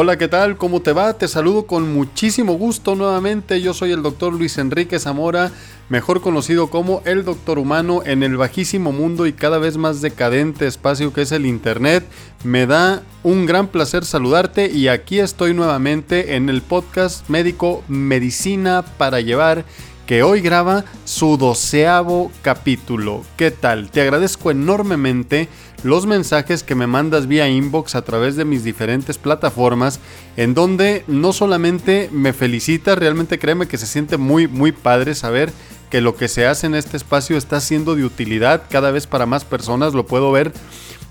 Hola, ¿qué tal? ¿Cómo te va? Te saludo con muchísimo gusto nuevamente. Yo soy el doctor Luis Enrique Zamora, mejor conocido como el Doctor Humano en el bajísimo mundo y cada vez más decadente espacio que es el Internet. Me da un gran placer saludarte y aquí estoy nuevamente en el podcast médico Medicina para llevar que hoy graba su doceavo capítulo. ¿Qué tal? Te agradezco enormemente los mensajes que me mandas vía inbox a través de mis diferentes plataformas, en donde no solamente me felicitas, realmente créeme que se siente muy, muy padre saber que lo que se hace en este espacio está siendo de utilidad cada vez para más personas, lo puedo ver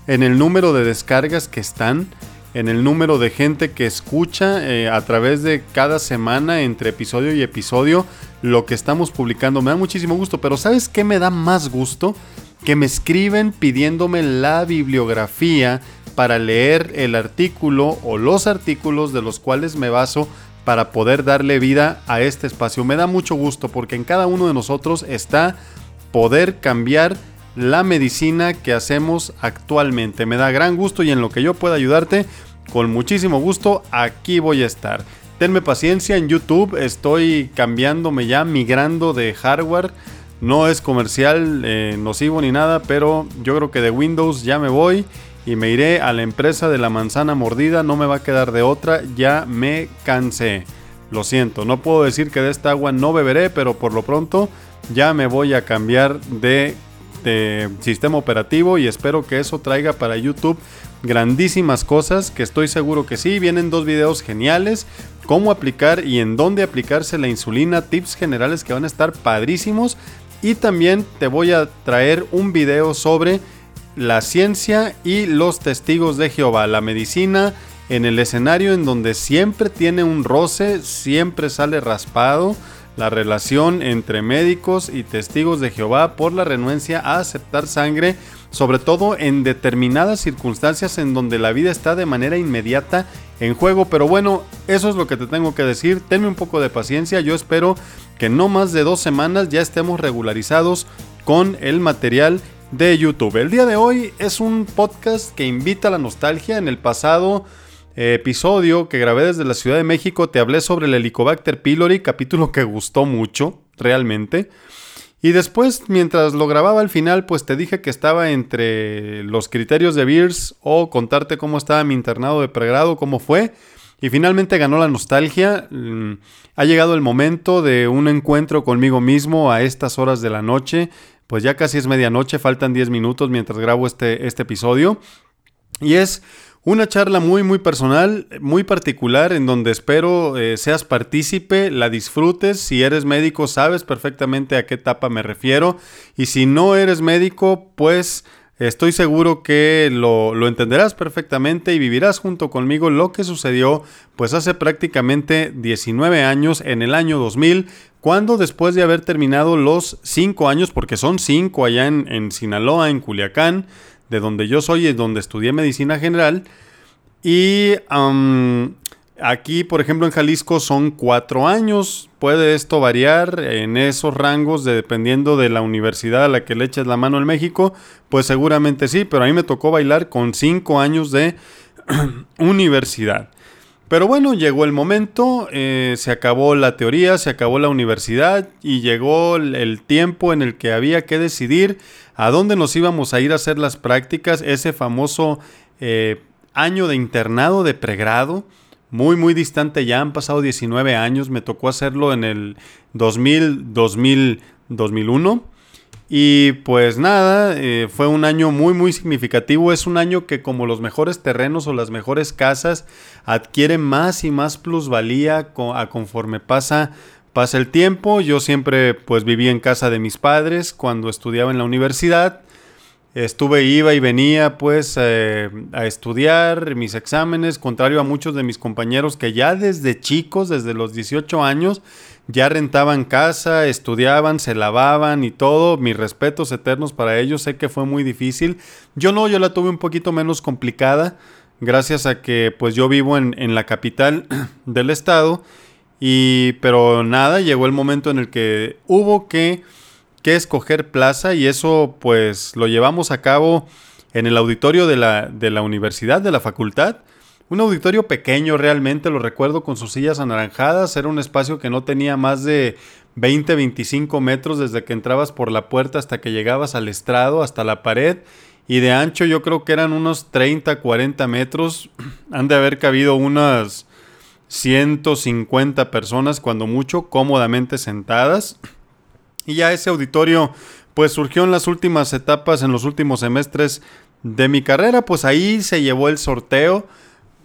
en el número de descargas que están en el número de gente que escucha eh, a través de cada semana entre episodio y episodio lo que estamos publicando. Me da muchísimo gusto, pero ¿sabes qué me da más gusto? Que me escriben pidiéndome la bibliografía para leer el artículo o los artículos de los cuales me baso para poder darle vida a este espacio. Me da mucho gusto porque en cada uno de nosotros está poder cambiar la medicina que hacemos actualmente. Me da gran gusto y en lo que yo pueda ayudarte, con muchísimo gusto, aquí voy a estar. Tenme paciencia en YouTube, estoy cambiándome ya, migrando de hardware. No es comercial, eh, nocivo ni nada, pero yo creo que de Windows ya me voy y me iré a la empresa de la manzana mordida. No me va a quedar de otra, ya me cansé. Lo siento, no puedo decir que de esta agua no beberé, pero por lo pronto ya me voy a cambiar de de sistema operativo y espero que eso traiga para YouTube grandísimas cosas que estoy seguro que sí. Vienen dos videos geniales, cómo aplicar y en dónde aplicarse la insulina, tips generales que van a estar padrísimos y también te voy a traer un video sobre la ciencia y los testigos de Jehová, la medicina en el escenario en donde siempre tiene un roce, siempre sale raspado la relación entre médicos y testigos de Jehová por la renuencia a aceptar sangre, sobre todo en determinadas circunstancias en donde la vida está de manera inmediata en juego. Pero bueno, eso es lo que te tengo que decir. Tenme un poco de paciencia. Yo espero que no más de dos semanas ya estemos regularizados con el material de YouTube. El día de hoy es un podcast que invita a la nostalgia. En el pasado episodio que grabé desde la Ciudad de México te hablé sobre el Helicobacter pylori, capítulo que gustó mucho, realmente. Y después, mientras lo grababa al final, pues te dije que estaba entre los criterios de Beers o contarte cómo estaba mi internado de pregrado, cómo fue. Y finalmente ganó la nostalgia. Mm, ha llegado el momento de un encuentro conmigo mismo a estas horas de la noche. Pues ya casi es medianoche, faltan 10 minutos mientras grabo este, este episodio. Y es una charla muy, muy personal, muy particular, en donde espero eh, seas partícipe, la disfrutes. Si eres médico, sabes perfectamente a qué etapa me refiero. Y si no eres médico, pues estoy seguro que lo, lo entenderás perfectamente y vivirás junto conmigo lo que sucedió, pues hace prácticamente 19 años, en el año 2000, cuando después de haber terminado los 5 años, porque son 5 allá en, en Sinaloa, en Culiacán, de donde yo soy y donde estudié medicina general. Y aquí, por ejemplo, en Jalisco son cuatro años. Puede esto variar en esos rangos dependiendo de la universidad a la que le eches la mano en México. Pues seguramente sí, pero a mí me tocó bailar con cinco años de universidad. Pero bueno, llegó el momento, eh, se acabó la teoría, se acabó la universidad y llegó el tiempo en el que había que decidir a dónde nos íbamos a ir a hacer las prácticas, ese famoso eh, año de internado de pregrado, muy muy distante ya, han pasado 19 años, me tocó hacerlo en el 2000, 2000 2001 y pues nada, eh, fue un año muy muy significativo. Es un año que como los mejores terrenos o las mejores casas adquieren más y más plusvalía a conforme pasa, pasa el tiempo. Yo siempre pues viví en casa de mis padres cuando estudiaba en la universidad. Estuve, iba y venía pues eh, a estudiar mis exámenes, contrario a muchos de mis compañeros que ya desde chicos, desde los 18 años, ya rentaban casa, estudiaban, se lavaban y todo. Mis respetos eternos para ellos. Sé que fue muy difícil. Yo no, yo la tuve un poquito menos complicada. Gracias a que pues yo vivo en, en la capital del estado. Y pero nada, llegó el momento en el que hubo que, que escoger plaza. Y eso pues lo llevamos a cabo en el auditorio de la, de la universidad, de la facultad un auditorio pequeño realmente, lo recuerdo con sus sillas anaranjadas, era un espacio que no tenía más de 20, 25 metros desde que entrabas por la puerta hasta que llegabas al estrado, hasta la pared, y de ancho yo creo que eran unos 30, 40 metros, han de haber cabido unas 150 personas, cuando mucho, cómodamente sentadas. Y ya ese auditorio, pues surgió en las últimas etapas, en los últimos semestres de mi carrera, pues ahí se llevó el sorteo.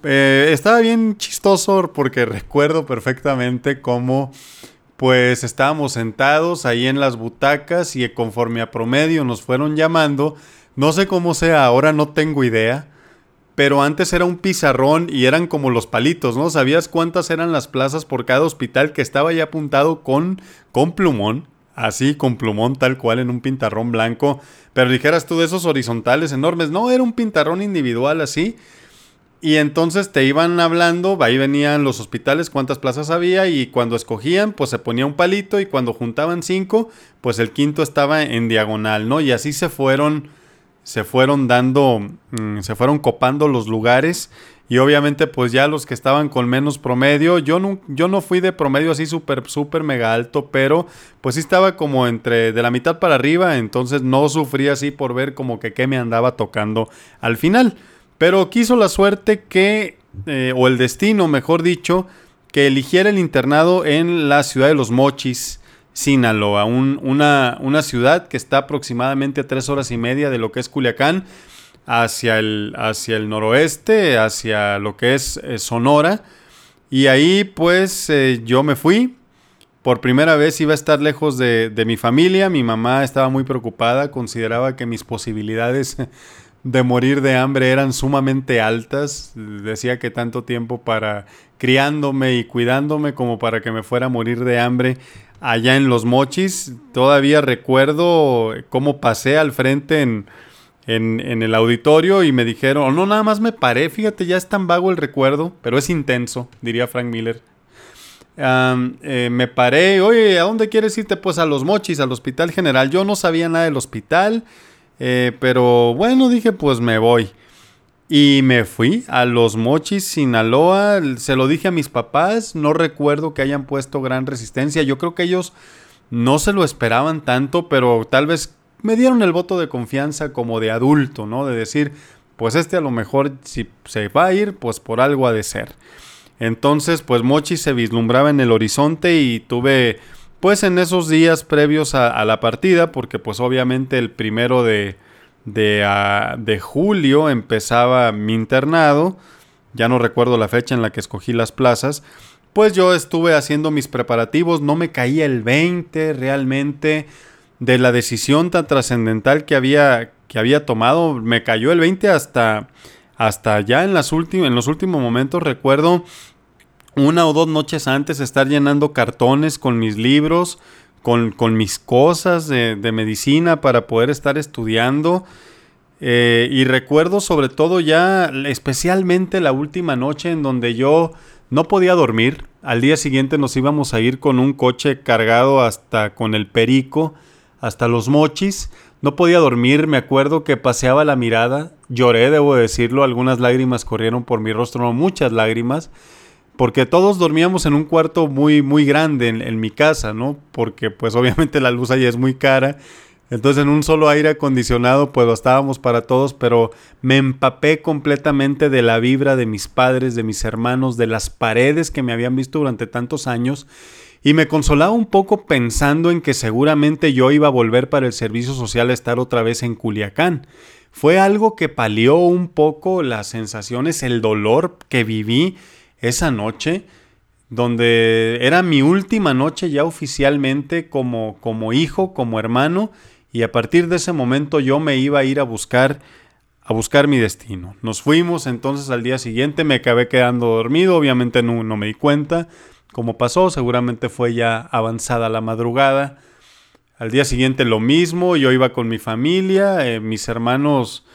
Eh, estaba bien chistoso porque recuerdo perfectamente cómo pues estábamos sentados ahí en las butacas y conforme a promedio nos fueron llamando. No sé cómo sea, ahora no tengo idea. Pero antes era un pizarrón y eran como los palitos, ¿no? ¿Sabías cuántas eran las plazas por cada hospital que estaba ya apuntado con, con plumón? Así, con plumón tal cual en un pintarrón blanco. Pero dijeras tú de esos horizontales enormes. No, era un pintarrón individual así. Y entonces te iban hablando, ahí venían los hospitales, cuántas plazas había y cuando escogían, pues se ponía un palito y cuando juntaban cinco, pues el quinto estaba en diagonal, ¿no? Y así se fueron, se fueron dando, mm, se fueron copando los lugares y obviamente pues ya los que estaban con menos promedio, yo no, yo no fui de promedio así súper, súper mega alto, pero pues sí estaba como entre de la mitad para arriba, entonces no sufrí así por ver como que qué me andaba tocando al final. Pero quiso la suerte que, eh, o el destino, mejor dicho, que eligiera el internado en la ciudad de Los Mochis, Sinaloa, una, una, ciudad que está aproximadamente a tres horas y media de lo que es Culiacán, hacia el, hacia el noroeste, hacia lo que es eh, Sonora. Y ahí pues eh, yo me fui. Por primera vez iba a estar lejos de, de mi familia. Mi mamá estaba muy preocupada, consideraba que mis posibilidades de morir de hambre eran sumamente altas. Decía que tanto tiempo para criándome y cuidándome como para que me fuera a morir de hambre allá en los mochis. Todavía recuerdo cómo pasé al frente en, en, el auditorio y me dijeron, no, nada más me paré, fíjate, ya es tan vago el recuerdo, pero es intenso, diría Frank Miller. Eh, me paré, oye, ¿a dónde quieres irte? Pues a los mochis, al hospital general. Yo no sabía nada del hospital. Eh, pero bueno, dije, pues me voy. Y me fui a Los Mochis, Sinaloa. Se lo dije a mis papás. No recuerdo que hayan puesto gran resistencia. Yo creo que ellos no se lo esperaban tanto, pero tal vez me dieron el voto de confianza como de adulto, ¿no? De decir, pues este a lo mejor si se va a ir, pues por algo ha de ser. Entonces, pues Mochis se vislumbraba en el horizonte y tuve pues en esos días previos a, la partida, porque pues obviamente el primero de, ah, de, julio empezaba mi internado, ya no recuerdo la fecha en la que escogí las plazas, pues yo estuve haciendo mis preparativos, no me caía el 20 realmente de la decisión tan trascendental que había, que había tomado, me cayó el 20 hasta, hasta ya en, las en los últimos momentos, recuerdo una o dos noches antes estar llenando cartones con mis libros, con, mis cosas de, medicina para poder estar estudiando. Eh, y recuerdo sobre todo ya especialmente la última noche en donde yo no podía dormir. Al día siguiente nos íbamos a ir con un coche cargado hasta con el perico, hasta los mochis. No podía dormir, me acuerdo que paseaba la mirada, lloré, debo decirlo, algunas lágrimas corrieron por mi rostro, no muchas lágrimas porque todos dormíamos en un cuarto muy, muy grande en, mi casa, ¿no? Porque pues obviamente la luz allá es muy cara. Entonces en un solo aire acondicionado pues lo estábamos para todos, pero me empapé completamente de la vibra de mis padres, de mis hermanos, de las paredes que me habían visto durante tantos años y me consolaba un poco pensando en que seguramente yo iba a volver para el servicio social a estar otra vez en Culiacán. Fue algo que palió un poco las sensaciones, el dolor que viví esa noche, donde era mi última noche ya oficialmente como, como hijo, como hermano, y a partir de ese momento yo me iba a ir a buscar a buscar mi destino. Nos fuimos entonces al día siguiente, me acabé quedando dormido, obviamente no, no me di cuenta cómo pasó, seguramente fue ya avanzada la madrugada. Al día siguiente lo mismo, yo iba con mi familia, eh, mis hermanos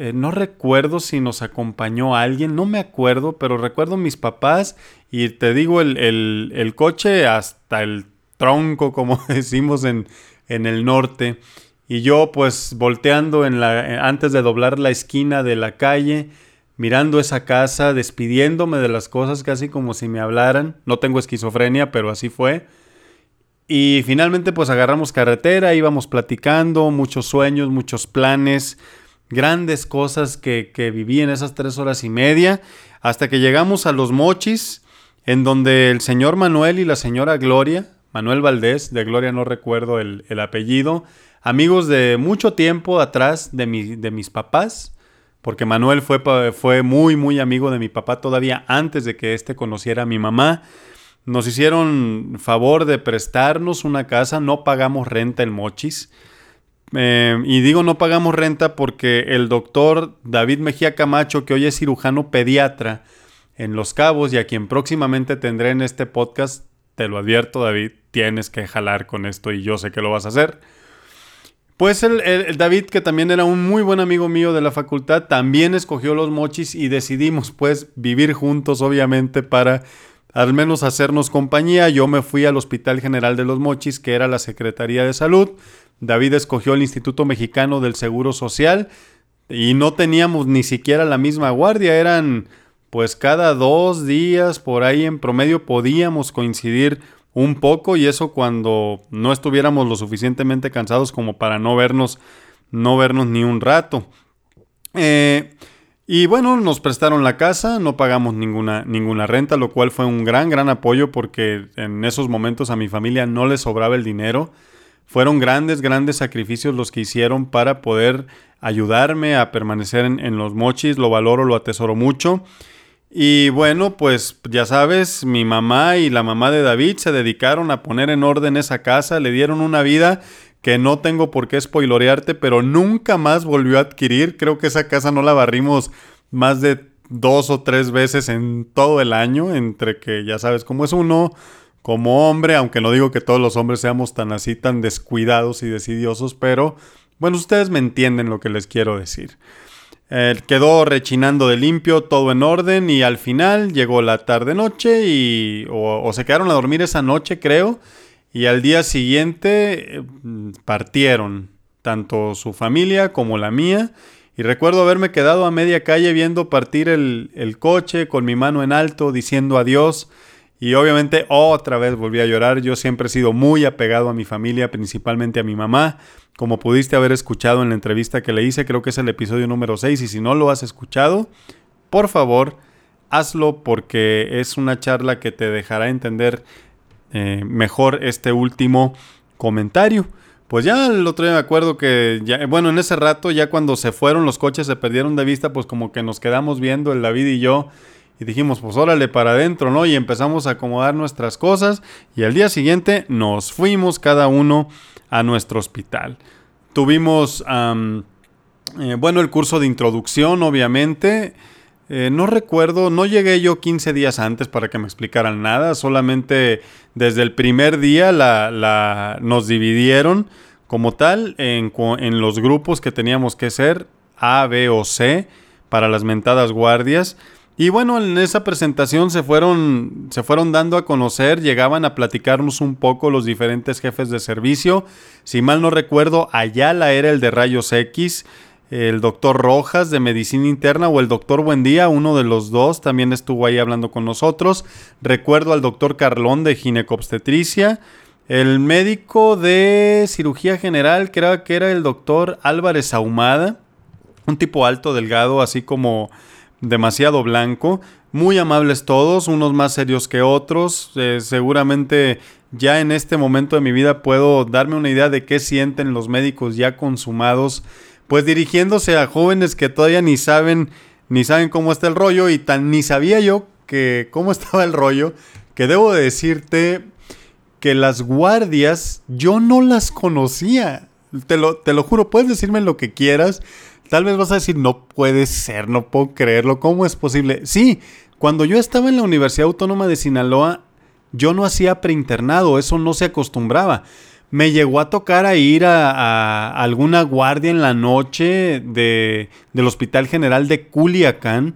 eh, no recuerdo si nos acompañó alguien, no me acuerdo, pero recuerdo mis papás y te digo el, coche hasta el tronco, como decimos en, en, el norte. Y yo pues volteando en la, antes de doblar la esquina de la calle, mirando esa casa, despidiéndome de las cosas casi como si me hablaran. No tengo esquizofrenia, pero así fue. Y finalmente pues agarramos carretera, íbamos platicando, muchos sueños, muchos planes, grandes cosas que, que viví en esas tres horas y media, hasta que llegamos a Los Mochis, en donde el señor Manuel y la señora Gloria, Manuel Valdés, de Gloria no recuerdo el, apellido, amigos de mucho tiempo atrás de, de mis papás, porque Manuel fue, fue muy, muy amigo de mi papá todavía antes de que éste conociera a mi mamá. Nos hicieron favor de prestarnos una casa, no pagamos renta en Mochis. Eh, y digo no pagamos renta porque el doctor David Mejía Camacho, que hoy es cirujano pediatra en Los Cabos y a quien próximamente tendré en este podcast, te lo advierto David, tienes que jalar con esto y yo sé que lo vas a hacer. Pues el, David, que también era un muy buen amigo mío de la facultad, también escogió los mochis y decidimos pues vivir juntos, obviamente, para al menos hacernos compañía. Yo me fui al Hospital General de los Mochis, que era la Secretaría de Salud. David escogió el Instituto Mexicano del Seguro Social y no teníamos ni siquiera la misma guardia. Eran pues cada dos días por ahí en promedio podíamos coincidir un poco y eso cuando no estuviéramos lo suficientemente cansados como para no vernos, no vernos ni un rato. Eh, y bueno, nos prestaron la casa, no pagamos ninguna, ninguna renta, lo cual fue un gran, gran apoyo porque en esos momentos a mi familia no le sobraba el dinero. Fueron grandes, grandes sacrificios los que hicieron para poder ayudarme a permanecer en, los mochis, lo valoro, lo atesoro mucho. Y bueno, pues ya sabes, mi mamá y la mamá de David se dedicaron a poner en orden esa casa, le dieron una vida que no tengo por qué spoilorearte, pero nunca más volvió a adquirir. Creo que esa casa no la barrimos más de dos o tres veces en todo el año, entre que ya sabes cómo es uno como hombre, aunque no digo que todos los hombres seamos tan así, tan descuidados y decidiosos, pero bueno, ustedes me entienden lo que les quiero decir. Eh, quedó rechinando de limpio, todo en orden y al final llegó la tarde-noche y o se quedaron a dormir esa noche, creo y al día siguiente eh, partieron, tanto su familia como la mía. Y recuerdo haberme quedado a media calle viendo partir el, el coche con mi mano en alto, diciendo adiós. Y obviamente otra vez volví a llorar. Yo siempre he sido muy apegado a mi familia, principalmente a mi mamá. Como pudiste haber escuchado en la entrevista que le hice, creo que es el episodio número 6. Y si no lo has escuchado, por favor, hazlo porque es una charla que te dejará entender eh, mejor este último comentario. Pues ya el otro día me acuerdo que, ya, bueno, en ese rato, ya cuando se fueron los coches, se perdieron de vista, pues como que nos quedamos viendo el David y yo. Y dijimos, pues órale para adentro, ¿no? Y empezamos a acomodar nuestras cosas. Y al día siguiente nos fuimos cada uno a nuestro hospital. Tuvimos, eh, bueno, el curso de introducción, obviamente. Eh, no recuerdo, no llegué yo 15 días antes para que me explicaran nada, solamente desde el primer día la, nos dividieron como tal en, en, los grupos que teníamos que ser A, B o C para las mentadas guardias. Y bueno, en esa presentación se fueron, se fueron dando a conocer, llegaban a platicarnos un poco los diferentes jefes de servicio. Si mal no recuerdo, Ayala era el de rayos X, el doctor Rojas de Medicina Interna o el doctor Buendía, uno de los dos, también estuvo ahí hablando con nosotros. Recuerdo al doctor Carlón de Ginecobstetricia. El médico de cirugía general, creo que era el doctor Álvarez Ahumada, un tipo alto, delgado, así como demasiado blanco. Muy amables todos, unos más serios que otros. Eh, seguramente ya en este momento de mi vida puedo darme una idea de qué sienten los médicos ya consumados pues dirigiéndose a jóvenes que todavía ni saben ni saben cómo está el rollo y tan ni sabía yo que cómo estaba el rollo que debo decirte que las guardias yo no las conocía. Te lo, te lo juro, puedes decirme lo que quieras. Tal vez vas a decir, no puede ser, no puedo creerlo, ¿cómo es posible? Sí, cuando yo estaba en la Universidad Autónoma de Sinaloa, yo no hacía preinternado, eso no se acostumbraba me llegó a tocar a ir a, alguna guardia en la noche de, del Hospital General de Culiacán,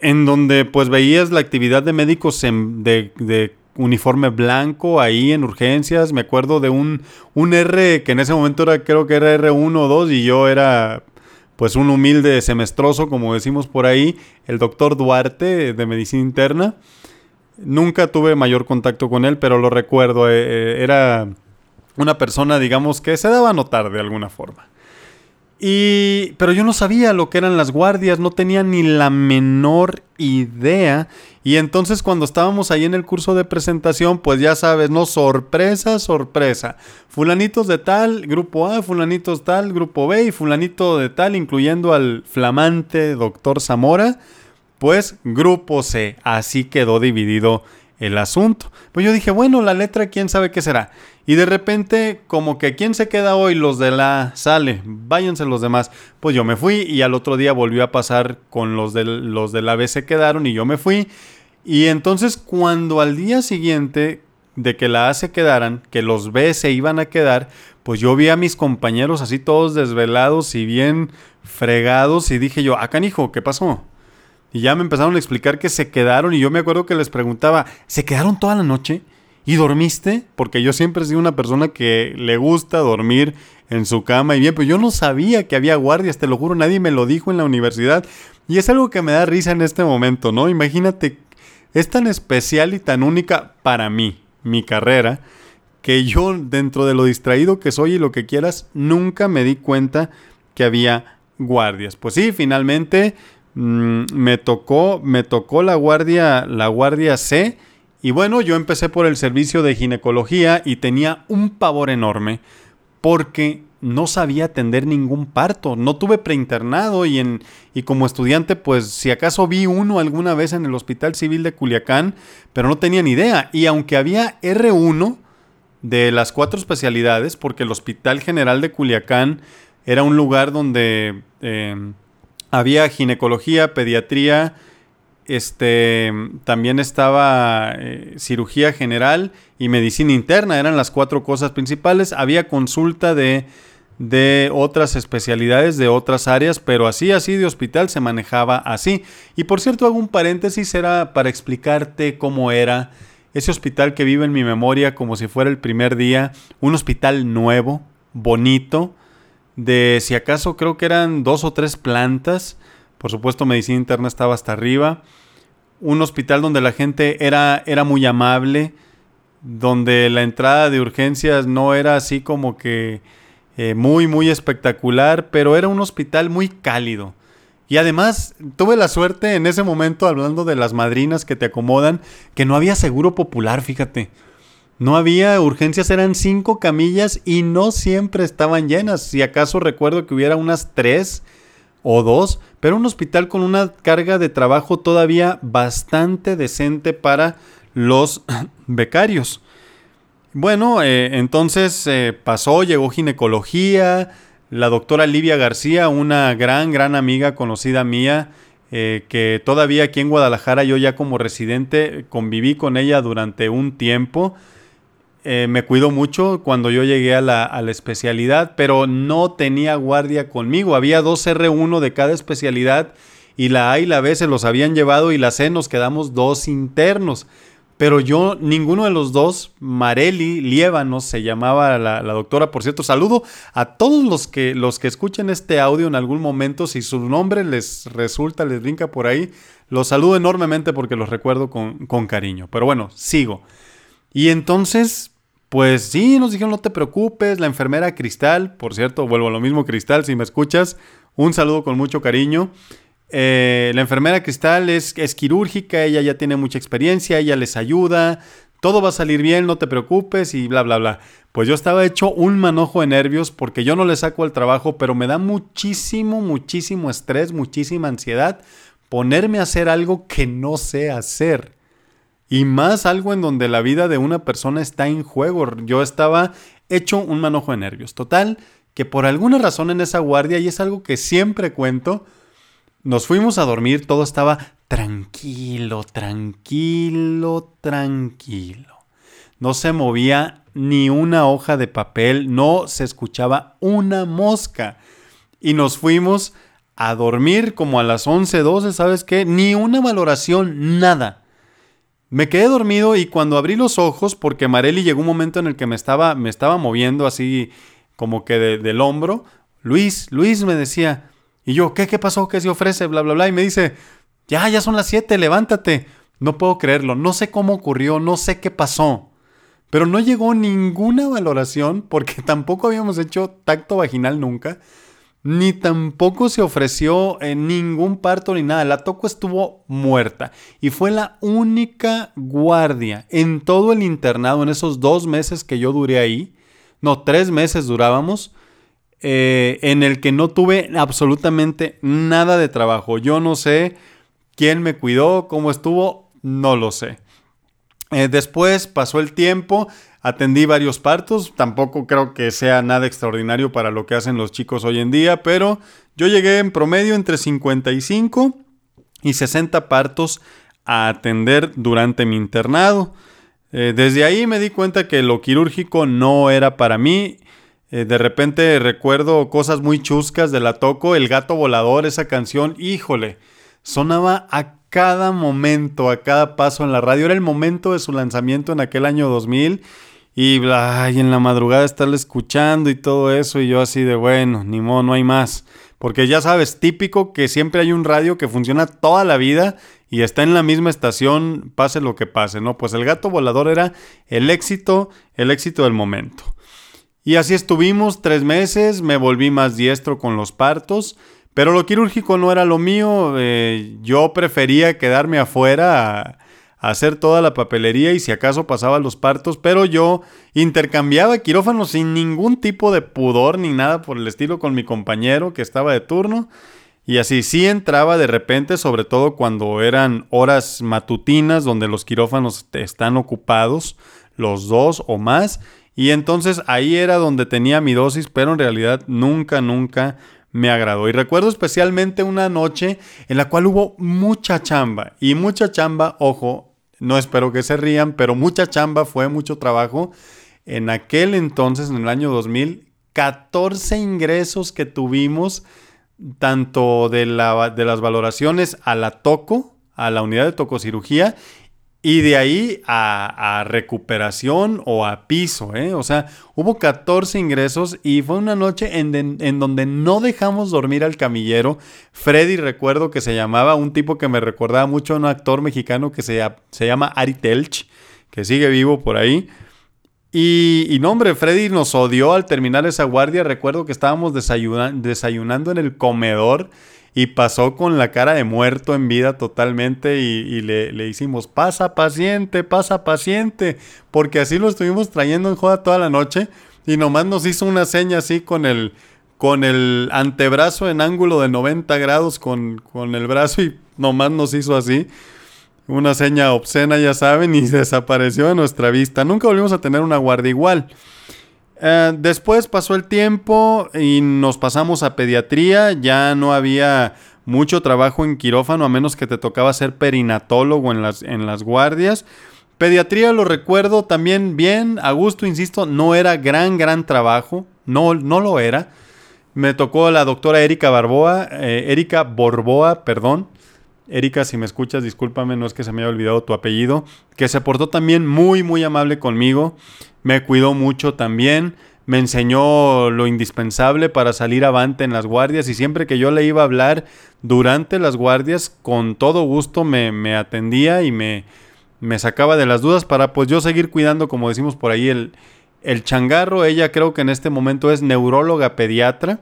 en donde pues veías la actividad de médicos de, uniforme blanco ahí en urgencias. Me acuerdo de un, un R que en ese momento era, creo que era R1 o 2 y yo era pues un humilde semestroso, como decimos por ahí, el doctor Duarte de Medicina Interna. Nunca tuve mayor contacto con él, pero lo recuerdo, eh, eh, era una persona, digamos, que se daba a notar de alguna forma. Y, pero yo no sabía lo que eran las guardias, no tenía ni la menor idea. Y entonces cuando estábamos ahí en el curso de presentación, pues ya sabes, no, sorpresa, sorpresa. Fulanitos de tal, grupo A, fulanitos tal, grupo B y fulanito de tal, incluyendo al flamante doctor Zamora, pues grupo C. Así quedó dividido el asunto. Pues yo dije, bueno, la letra, quién sabe qué será. Y de repente, como que quién se queda hoy, los de la sale, váyanse los demás. Pues yo me fui y al otro día volvió a pasar con los de, los de la B se quedaron y yo me fui. Y entonces cuando al día siguiente de que la A se quedaran, que los B se iban a quedar, pues yo vi a mis compañeros así todos desvelados y bien fregados y dije yo, ah canijo, ¿qué pasó? Y ya me empezaron a explicar que se quedaron y yo me acuerdo que les preguntaba, ¿se quedaron toda la noche? ¿Y dormiste? Porque yo siempre he sido una persona que le gusta dormir en su cama y bien, pero yo no sabía que había guardias, te lo juro, nadie me lo dijo en la universidad. Y es algo que me da risa en este momento, ¿no? Imagínate, es tan especial y tan única para mí, mi carrera, que yo dentro de lo distraído que soy y lo que quieras, nunca me di cuenta que había guardias. Pues sí, finalmente mm, me tocó, me tocó la guardia, la guardia C y bueno, yo empecé por el servicio de ginecología y tenía un pavor enorme porque no sabía atender ningún parto. No tuve preinternado y, en, y como estudiante, pues si acaso vi uno alguna vez en el Hospital Civil de Culiacán, pero no tenía ni idea. Y aunque había R1 de las cuatro especialidades, porque el Hospital General de Culiacán era un lugar donde eh, había ginecología, pediatría, este, también estaba eh, cirugía general y medicina interna, eran las cuatro cosas principales. Había consulta de, de otras especialidades, de otras áreas, pero así, así de hospital se manejaba así. Y por cierto, hago un paréntesis, era para explicarte cómo era ese hospital que vive en mi memoria como si fuera el primer día, un hospital nuevo, bonito, de si acaso creo que eran dos o tres plantas por supuesto, medicina interna estaba hasta arriba. Un hospital donde la gente era, era muy amable, donde la entrada de urgencias no era así como que eh, muy, muy espectacular, pero era un hospital muy cálido. Y además tuve la suerte en ese momento, hablando de las madrinas que te acomodan, que no había seguro popular, fíjate. No había urgencias, eran cinco camillas y no siempre estaban llenas. Si acaso recuerdo que hubiera unas tres o dos, pero un hospital con una carga de trabajo todavía bastante decente para los becarios. Bueno, eh, entonces eh, pasó, llegó ginecología, la doctora Livia García, una gran, gran amiga conocida mía, eh, que todavía aquí en Guadalajara yo ya como residente conviví con ella durante un tiempo. Eh, me cuidó mucho cuando yo llegué a la, a la, especialidad, pero no tenía guardia conmigo. Había dos R1 de cada especialidad y la A y la B se los habían llevado y la C nos quedamos dos internos. Pero yo, ninguno de los dos, Mareli Lievanos se llamaba la, la, doctora, por cierto, saludo a todos los que, los que escuchen este audio en algún momento, si su nombre les resulta, les brinca por ahí, los saludo enormemente porque los recuerdo con, con cariño. Pero bueno, sigo. Y entonces pues sí, nos dijeron no te preocupes, la enfermera Cristal, por cierto, vuelvo a lo mismo Cristal, si me escuchas, un saludo con mucho cariño. Eh, la enfermera Cristal es, es quirúrgica, ella ya tiene mucha experiencia, ella les ayuda, todo va a salir bien, no te preocupes y bla, bla, bla. Pues yo estaba hecho un manojo de nervios porque yo no le saco el trabajo, pero me da muchísimo, muchísimo estrés, muchísima ansiedad ponerme a hacer algo que no sé hacer. Y más algo en donde la vida de una persona está en juego. Yo estaba hecho un manojo de nervios. Total, que por alguna razón en esa guardia, y es algo que siempre cuento, nos fuimos a dormir, todo estaba tranquilo, tranquilo, tranquilo. No se movía ni una hoja de papel, no se escuchaba una mosca. Y nos fuimos a dormir como a las 11, 12, ¿sabes qué? Ni una valoración, nada. Me quedé dormido y cuando abrí los ojos, porque Mareli llegó un momento en el que me estaba, me estaba moviendo así como que del hombro, Luis, Luis me decía, Y yo, ¿qué, qué pasó? ¿Qué se ofrece? Bla, bla, bla. Y me dice, ya, ya son las 7, levántate. No puedo creerlo, no sé cómo ocurrió, no sé qué pasó. Pero no llegó ninguna valoración porque tampoco habíamos hecho tacto vaginal nunca ni tampoco se ofreció en ningún parto ni nada. La Toco estuvo muerta y fue la única guardia en todo el internado, en esos dos meses que yo duré ahí, no, tres meses durábamos, eh, en el que no tuve absolutamente nada de trabajo. Yo no sé quién me cuidó, cómo estuvo, no lo sé. Eh, después pasó el tiempo, Atendí varios partos, tampoco creo que sea nada extraordinario para lo que hacen los chicos hoy en día, pero yo llegué en promedio entre 55 y 60 partos a atender durante mi internado. Eh, desde ahí me di cuenta que lo quirúrgico no era para mí. Eh, de repente recuerdo cosas muy chuscas de la Toco, El gato volador, esa canción, híjole, sonaba a cada momento, a cada paso en la radio. Era el momento de su lanzamiento en aquel año 2000 y, en la madrugada estarle escuchando y todo eso. Y yo así de, bueno, ni modo, no hay más. Porque ya sabes, típico que siempre hay un radio que funciona toda la vida y está en la misma estación, pase lo que pase, ¿no? Pues el gato volador era el éxito, el éxito del momento. Y así estuvimos tres meses, me volví más diestro con los partos, pero lo quirúrgico no era lo mío, eh, yo prefería quedarme afuera hacer toda la papelería y si acaso pasaba los partos, pero yo intercambiaba quirófanos sin ningún tipo de pudor ni nada por el estilo con mi compañero que estaba de turno. Y así sí entraba de repente, sobre todo cuando eran horas matutinas donde los quirófanos están ocupados, los dos o más. Y entonces ahí era donde tenía mi dosis, pero en realidad nunca, nunca me agradó. Y recuerdo especialmente una noche en la cual hubo mucha chamba. Y mucha chamba, ojo, no espero que se rían, pero mucha chamba fue, mucho trabajo. En aquel entonces, en el año 2000, 14 ingresos que tuvimos, tanto de, la, de las valoraciones a la toco, a la unidad de tococirugía, y de ahí a, recuperación o a piso, ¿eh? O sea, hubo 14 ingresos y fue una noche en, donde no dejamos dormir al camillero. Freddy, recuerdo que se llamaba, un tipo que me recordaba mucho a un actor mexicano que se, se llama Ari Telch, que sigue vivo por ahí. Y, y, no, hombre, Freddy nos odió al terminar esa guardia. Recuerdo que estábamos desayunando en el comedor y pasó con la cara de muerto en vida totalmente y, le, hicimos, pasa paciente, pasa paciente, porque así lo estuvimos trayendo en joda toda la noche y nomás nos hizo una seña así con el, con el antebrazo en ángulo de 90 grados con, con el brazo y nomás nos hizo así. Una seña obscena, ya saben, y desapareció de nuestra vista. Nunca volvimos a tener una guardia igual. Eh, después pasó el tiempo y nos pasamos a pediatría. Ya no había mucho trabajo en quirófano, a menos que te tocaba ser perinatólogo en las, en las guardias. Pediatría lo recuerdo también bien, a gusto, insisto, no era gran, gran trabajo, no, no lo era. Me tocó la doctora Erika Barboa, eh, Erika Borboa, perdón. Erika, si me escuchas, discúlpame, no es que se me haya olvidado tu apellido, que se portó también muy, muy amable conmigo me cuidó mucho también, me enseñó lo indispensable para salir avante en las guardias y siempre que yo le iba a hablar durante las guardias, con todo gusto me, atendía y me, me, sacaba de las dudas para pues yo seguir cuidando, como decimos por ahí, el, el changarro. Ella creo que en este momento es neuróloga pediatra.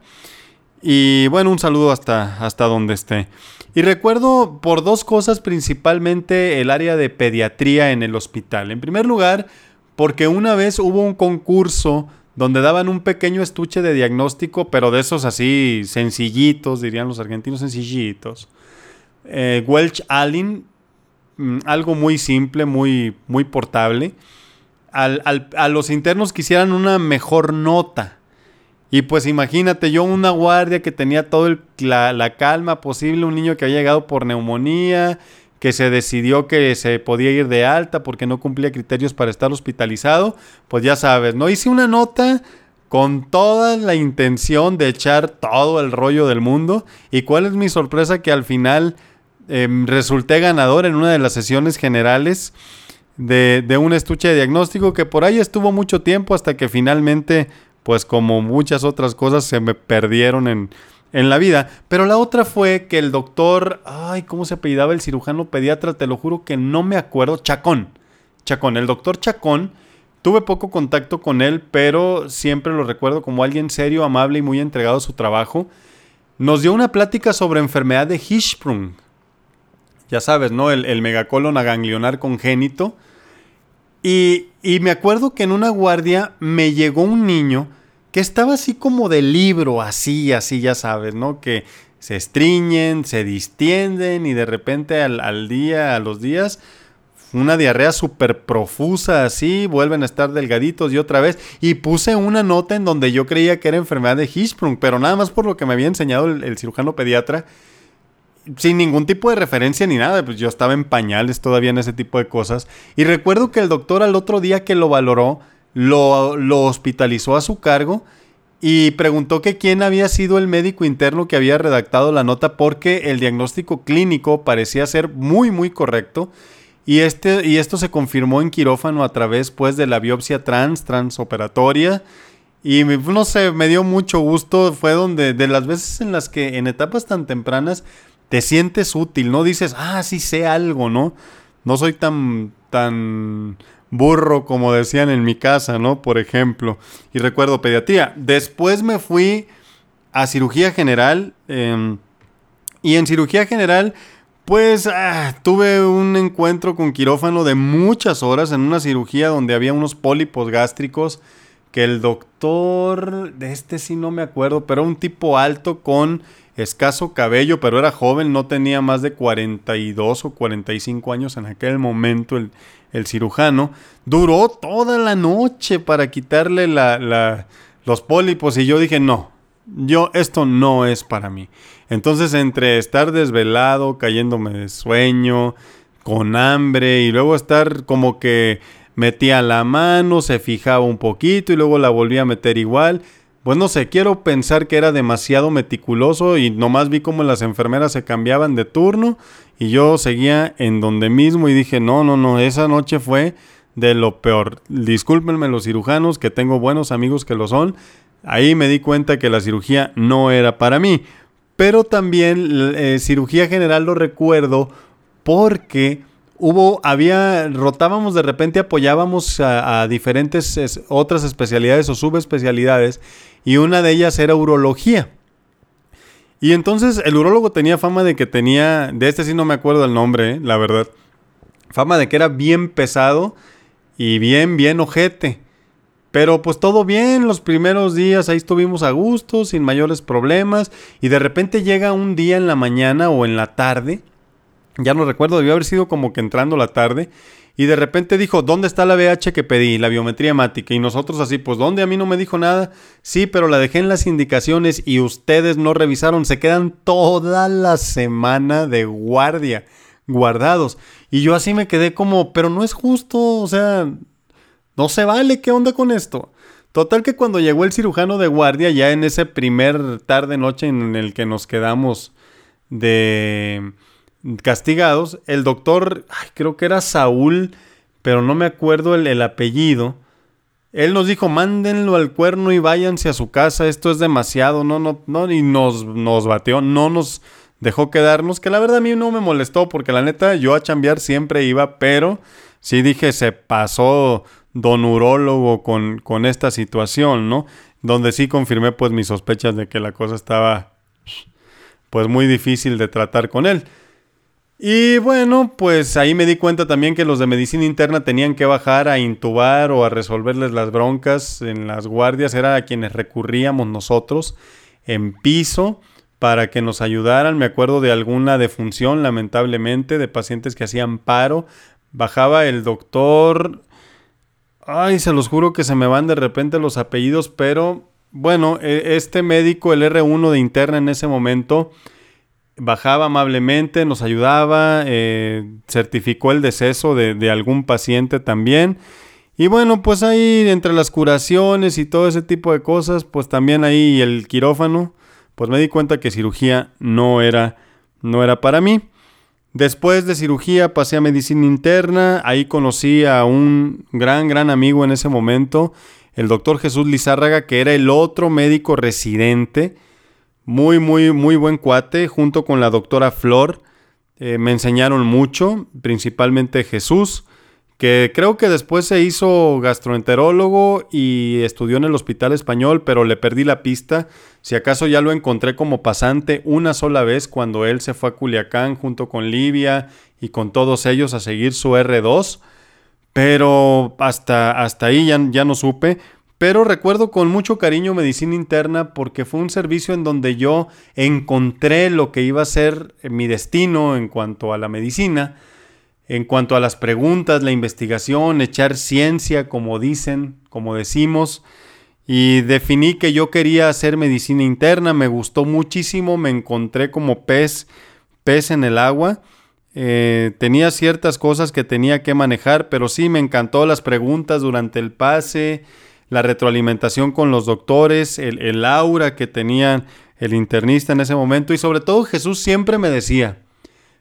Y bueno, un saludo hasta, hasta donde esté. Y recuerdo por dos cosas principalmente el área de pediatría en el hospital. En primer lugar, porque una vez hubo un concurso donde daban un pequeño estuche de diagnóstico, pero de esos así sencillitos, dirían los argentinos sencillitos. Eh, Welch Allen, mm, algo muy simple, muy, muy portable. a los internos quisieran una mejor nota. Y pues imagínate, yo una guardia que tenía toda la, calma posible, un niño que había llegado por neumonía, que se decidió que se podía ir de alta porque no cumplía criterios para estar hospitalizado, pues ya sabes, no hice una nota con toda la intención de echar todo el rollo del mundo. ¿Y cuál es mi sorpresa? Que al final em, resulté ganador en una de las sesiones generales de, de, un estuche de diagnóstico que por ahí estuvo mucho tiempo hasta que finalmente, pues como muchas otras cosas, se me perdieron en, en la vida. Pero la otra fue que el doctor, ay, ¿cómo se apellidaba el cirujano pediatra? Te lo juro que no me acuerdo. Chacón. Chacón, el doctor Chacón. Tuve poco contacto con él, pero siempre lo recuerdo como alguien serio, amable y muy entregado a su trabajo. Nos dio una plática sobre enfermedad de Hirschsprung. Ya sabes, ¿no? El, el megacolon aganglionar congénito. Y, me acuerdo que en una guardia me llegó un niño que estaba así como de libro, así, así, ya sabes, ¿no? Que se estriñen, se distienden y de repente al, día, a los días, una diarrea súper profusa así, vuelven a estar delgaditos y otra vez. Y puse una nota en donde yo creía que era enfermedad de Hirschsprung, pero nada más por lo que me había enseñado el, cirujano pediatra, sin ningún tipo de referencia ni nada, pues yo estaba en pañales todavía en ese tipo de cosas. Y recuerdo que el doctor al otro día que lo valoró, lo, hospitalizó a su cargo y preguntó que quién había sido el médico interno que había redactado la nota porque el diagnóstico clínico parecía ser muy muy correcto. Y, este, y esto se confirmó en quirófano a través pues de la biopsia trans, transoperatoria. Y no sé, me dio mucho gusto, fue donde de las veces en las que en etapas tan tempranas te sientes útil, no dices, ah, sí sé algo, ¿no? No soy tan, tan burro, como decían en mi casa, ¿no? Por ejemplo. Y recuerdo pediatría. Después me fui a cirugía general. Em, y en cirugía general, pues ah, tuve un encuentro con quirófano de muchas horas en una cirugía donde había unos pólipos gástricos que el doctor, de este sí no me acuerdo, pero un tipo alto con escaso cabello, pero era joven, no tenía más de 42 o 45 años en aquel momento el, cirujano, duró toda la noche para quitarle los pólipos y yo dije, no, yo esto no es para mí. Entonces entre estar desvelado, cayéndome de sueño, con hambre y luego estar como que metía la mano, se fijaba un poquito y luego la volvía a meter igual. Pues no sé, quiero pensar que era demasiado meticuloso y nomás vi como las enfermeras se cambiaban de turno y yo seguía en donde mismo y dije, no, no, no, esa noche fue de lo peor. Discúlpenme los cirujanos, que tengo buenos amigos que lo son. Ahí me di cuenta que la cirugía no era para mí. Pero también eh, cirugía general lo recuerdo porque hubo, había, rotábamos de repente, apoyábamos a, diferentes otras especialidades o subespecialidades y una de ellas era urología. Y entonces el urólogo tenía fama de que tenía, de este sí no me acuerdo el nombre, eh, la verdad, fama de que era bien pesado y bien, bien ojete. Pero pues todo bien, los primeros días ahí estuvimos a gusto, sin mayores problemas, y de repente llega un día en la mañana o en la tarde, ya no recuerdo, debió haber sido como que entrando la tarde, y de repente dijo, ¿dónde está la BH que pedí? La biometría hemática. Y nosotros así, pues ¿dónde? A mí no me dijo nada. Sí, pero la dejé en las indicaciones y ustedes no revisaron. Se quedan toda la semana de guardia, guardados. Y yo así me quedé como, pero no es justo, o sea, no se vale, ¿qué onda con esto? Total que cuando llegó el cirujano de guardia, ya en ese primer tarde-noche en el que nos quedamos de castigados, el doctor, creo que era Saúl, pero no me acuerdo el, apellido. Él nos dijo, mándenlo al cuerno y váyanse a su casa, esto es demasiado, no, no, no, y nos, nos bateó, no nos dejó quedarnos, que la verdad a mí no me molestó, porque la neta yo a chambear siempre iba, pero sí dije, se pasó don urólogo con, con esta situación, ¿no? Donde sí confirmé pues mis sospechas de que la cosa estaba pues muy difícil de tratar con él. Y bueno, pues ahí me di cuenta también que los de medicina interna tenían que bajar a intubar o a resolverles las broncas en las guardias, era a quienes recurríamos nosotros en piso para que nos ayudaran. Me acuerdo de alguna defunción, lamentablemente, de pacientes que hacían paro. Bajaba el doctor. Ay, se los juro que se me van de repente los apellidos, pero bueno, e, este médico, el R1 de interna en ese momento, bajaba amablemente, nos ayudaba, eh, certificó el deceso de, algún paciente también. Y bueno, pues ahí entre las curaciones y todo ese tipo de cosas, pues también ahí el quirófano, pues me di cuenta que cirugía no era, no era para mí. Después de cirugía pasé a medicina interna, ahí conocí a un gran, gran amigo en ese momento, el doctor Jesús Lizárraga, que era el otro médico residente muy, muy, muy buen cuate, junto con la doctora Flor. Eh, me enseñaron mucho, principalmente Jesús, que creo que después se hizo gastroenterólogo y estudió en el Hospital Español, pero le perdí la pista. Si acaso ya lo encontré como pasante una sola vez cuando él se fue a Culiacán junto con Livia y con todos ellos a seguir su R2, pero hasta, hasta ahí ya, ya no supe. Pero recuerdo con mucho cariño medicina interna porque fue un servicio en donde yo encontré lo que iba a ser mi destino en cuanto a la medicina, en cuanto a las preguntas, la investigación, echar ciencia, como dicen, como decimos. Y definí que yo quería hacer medicina interna, me gustó muchísimo, me encontré como pez, pez en el agua. Eh, tenía ciertas cosas que tenía que manejar, pero sí me encantó las preguntas durante el pase la retroalimentación con los doctores, el, aura que tenía el internista en ese momento y sobre todo Jesús siempre me decía,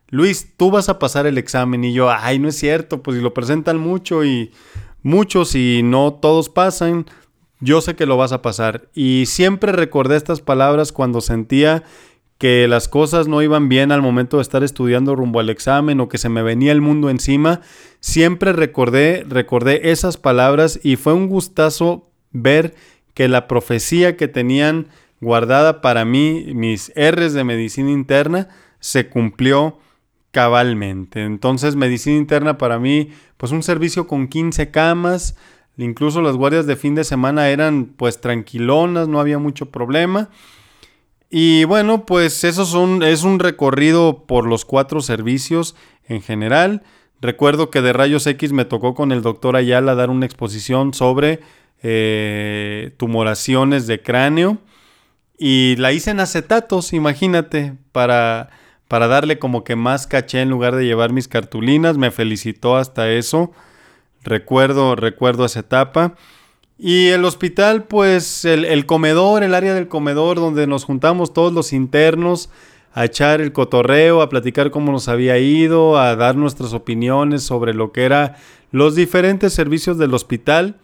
Luis, tú vas a pasar el examen y yo, ay, no es cierto, pues si lo presentan mucho y muchos y no todos pasan, yo sé que lo vas a pasar. Y siempre recordé estas palabras cuando sentía que las cosas no iban bien al momento de estar estudiando rumbo al examen o que se me venía el mundo encima, siempre recordé, recordé esas palabras y fue un gustazo ver que la profecía que tenían guardada para mí, mis R's de medicina interna, se cumplió cabalmente. Entonces, medicina interna para mí, pues un servicio con 15 camas, incluso las guardias de fin de semana eran pues tranquilonas, no había mucho problema. Y bueno, pues eso son, es un recorrido por los cuatro servicios en general. Recuerdo que de rayos X me tocó con el doctor Ayala dar una exposición sobre eh, tumoraciones de cráneo y la hice en acetatos, imagínate, para, para darle como que más caché en lugar de llevar mis cartulinas. Me felicitó hasta eso. Recuerdo, recuerdo esa etapa. Y el hospital, pues el, comedor, el área del comedor donde nos juntamos todos los internos a echar el cotorreo, a platicar cómo nos había ido, a dar nuestras opiniones sobre lo que eran los diferentes servicios del hospital.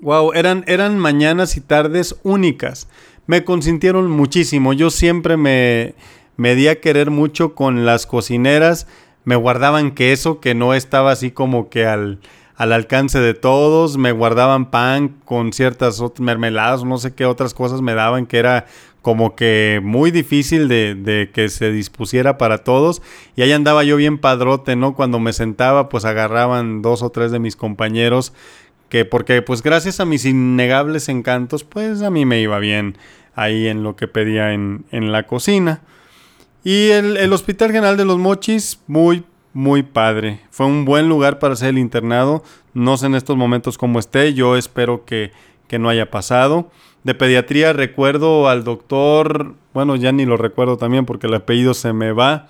Wow, eran, eran mañanas y tardes únicas. Me consintieron muchísimo. Yo siempre me, me di a querer mucho con las cocineras. Me guardaban queso que no estaba así como que al al alcance de todos, me guardaban pan con ciertas mermeladas, no sé qué otras cosas me daban que era como que muy difícil de, que se dispusiera para todos. Y ahí andaba yo bien padrote, ¿no? Cuando me sentaba, pues agarraban dos o tres de mis compañeros, que porque pues gracias a mis innegables encantos, pues a mí me iba bien ahí en lo que pedía en, la cocina. Y el, el Hospital General de los Mochis, muy muy padre. Fue un buen lugar para hacer el internado. No sé en estos momentos cómo esté. Yo espero que, no haya pasado. De pediatría recuerdo al doctor, bueno, ya ni lo recuerdo también porque el apellido se me va.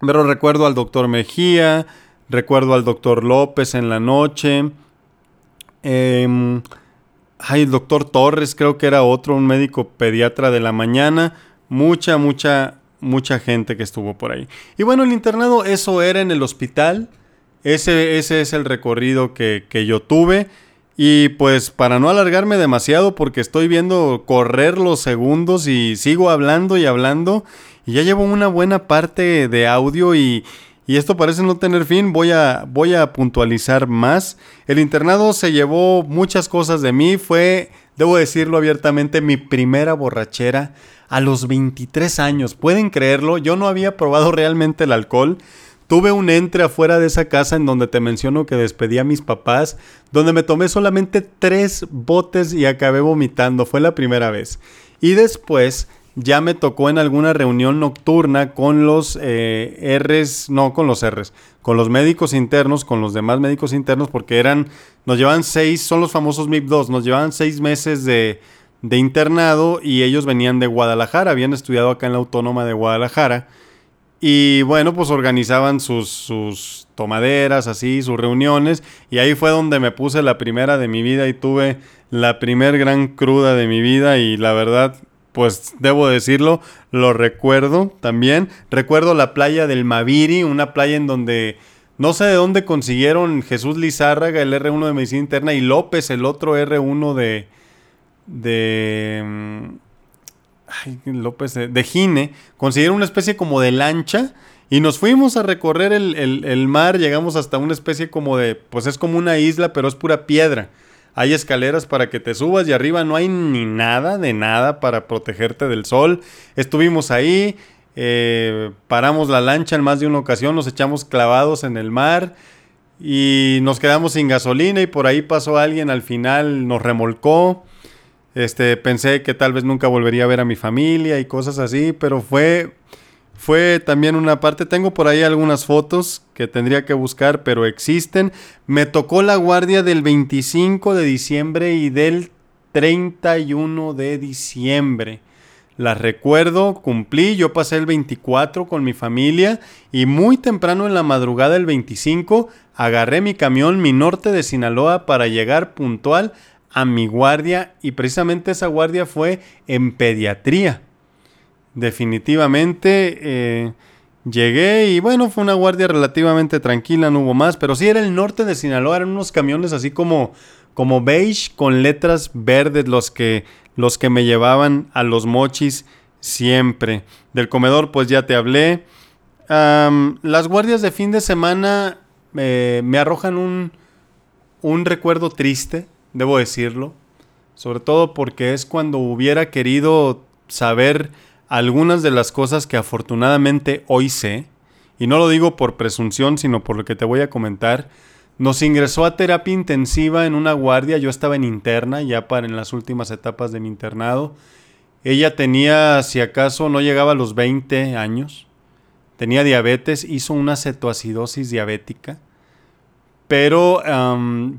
Pero recuerdo al doctor Mejía, recuerdo al doctor López en la noche. Eh, ay, el doctor Torres creo que era otro, un médico pediatra de la mañana. Mucha, mucha mucha gente que estuvo por ahí. Y bueno, el internado, eso era en el hospital. Ese, ese es el recorrido que, que yo tuve. Y pues para no alargarme demasiado, porque estoy viendo correr los segundos y sigo hablando y hablando. Y ya llevo una buena parte de audio y, y esto parece no tener fin. Voy a, voy a puntualizar más. El internado se llevó muchas cosas de mí. Fue, debo decirlo abiertamente, mi primera borrachera a los 23 años. ¿Pueden creerlo? Yo no había probado realmente el alcohol. Tuve un entre afuera de esa casa en donde te menciono que despedí a mis papás, donde me tomé solamente tres botes y acabé vomitando. Fue la primera vez. Y después ya me tocó en alguna reunión nocturna con los eh, R's, no con los R's, con los médicos internos, con los demás médicos internos, porque eran, nos llevan seis, son los famosos MIP2, nos llevaban seis meses de, de internado y ellos venían de Guadalajara, habían estudiado acá en la Autónoma de Guadalajara. Y bueno, pues organizaban sus, sus tomaderas, así, sus reuniones. Y ahí fue donde me puse la primera de mi vida y tuve la primer gran cruda de mi vida. Y la verdad, pues debo decirlo, lo recuerdo también. Recuerdo la playa del Maviri, una playa en donde no sé de dónde consiguieron Jesús Lizárraga, el R1 de Medicina Interna, y López, el otro R1 de, de... Mm, ay, López, de, de Gine, consiguieron una especie como de lancha y nos fuimos a recorrer el, el, mar, llegamos hasta una especie como de, pues es como una isla, pero es pura piedra. Hay escaleras para que te subas y arriba no hay ni nada de nada para protegerte del sol. Estuvimos ahí, eh, paramos la lancha en más de una ocasión, nos echamos clavados en el mar y nos quedamos sin gasolina y por ahí pasó alguien al final, nos remolcó. Este, pensé que tal vez nunca volvería a ver a mi familia y cosas así, pero fue fue también una parte, tengo por ahí algunas fotos que tendría que buscar, pero existen. Me tocó la guardia del 25 de diciembre y del 31 de diciembre. Las recuerdo, cumplí, yo pasé el 24 con mi familia y muy temprano en la madrugada del 25 agarré mi camión, mi norte de Sinaloa, para llegar puntual a mi guardia y precisamente esa guardia fue en pediatría definitivamente eh, llegué y bueno, fue una guardia relativamente tranquila, no hubo más, pero sí era el norte de Sinaloa, eran unos camiones así como, como beige con letras verdes los que, los que me llevaban a los mochis siempre. Del comedor pues ya te hablé. las guardias de fin de semana eh, me arrojan un, un recuerdo triste, debo decirlo. Sobre todo porque es cuando hubiera querido saber algunas de las cosas que afortunadamente hoy sé, y no lo digo por presunción, sino por lo que te voy a comentar, nos ingresó a terapia intensiva en una guardia, yo estaba en interna, ya para en las últimas etapas de mi internado. Ella tenía, si acaso, no llegaba a los 20 años, tenía diabetes, hizo una cetoacidosis diabética, pero,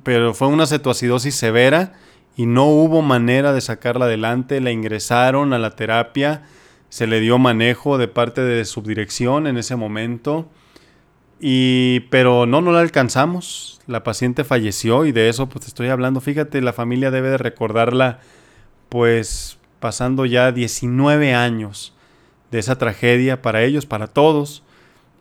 pero fue una cetoacidosis severa y no hubo manera de sacarla adelante, la ingresaron a la terapia, se le dio manejo de parte de subdirección en ese momento. Y, pero no, no la alcanzamos. La paciente falleció y de eso pues estoy hablando. Fíjate, la familia debe de recordarla pues pasando ya 19 años de esa tragedia para ellos, para todos.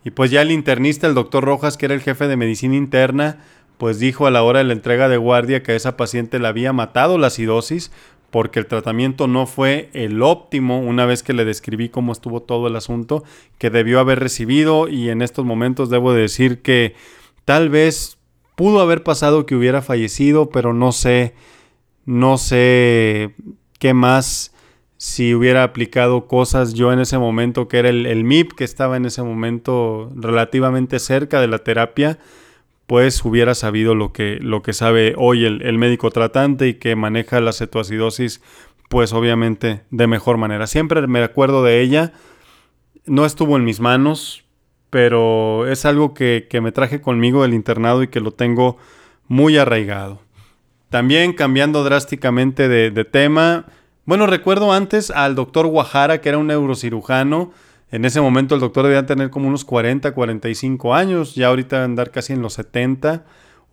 Y pues ya el internista, el doctor Rojas, que era el jefe de medicina interna, pues dijo a la hora de la entrega de guardia que a esa paciente la había matado la acidosis porque el tratamiento no fue el óptimo una vez que le describí cómo estuvo todo el asunto que debió haber recibido. Y en estos momentos debo decir que tal vez pudo haber pasado que hubiera fallecido, pero no sé, no sé qué más si hubiera aplicado cosas yo en ese momento que era el, el MIP que estaba en ese momento relativamente cerca de la terapia pues hubiera sabido lo que, lo que sabe hoy el, médico tratante y que maneja la cetoacidosis, pues obviamente de mejor manera. Siempre me acuerdo de ella, no estuvo en mis manos, pero es algo que, me traje conmigo del internado y que lo tengo muy arraigado. También cambiando drásticamente de, de tema, bueno, recuerdo antes al doctor Guajara, que era un neurocirujano, en ese momento el doctor debía tener como unos 40, 45 años, ya ahorita andar casi en los 70.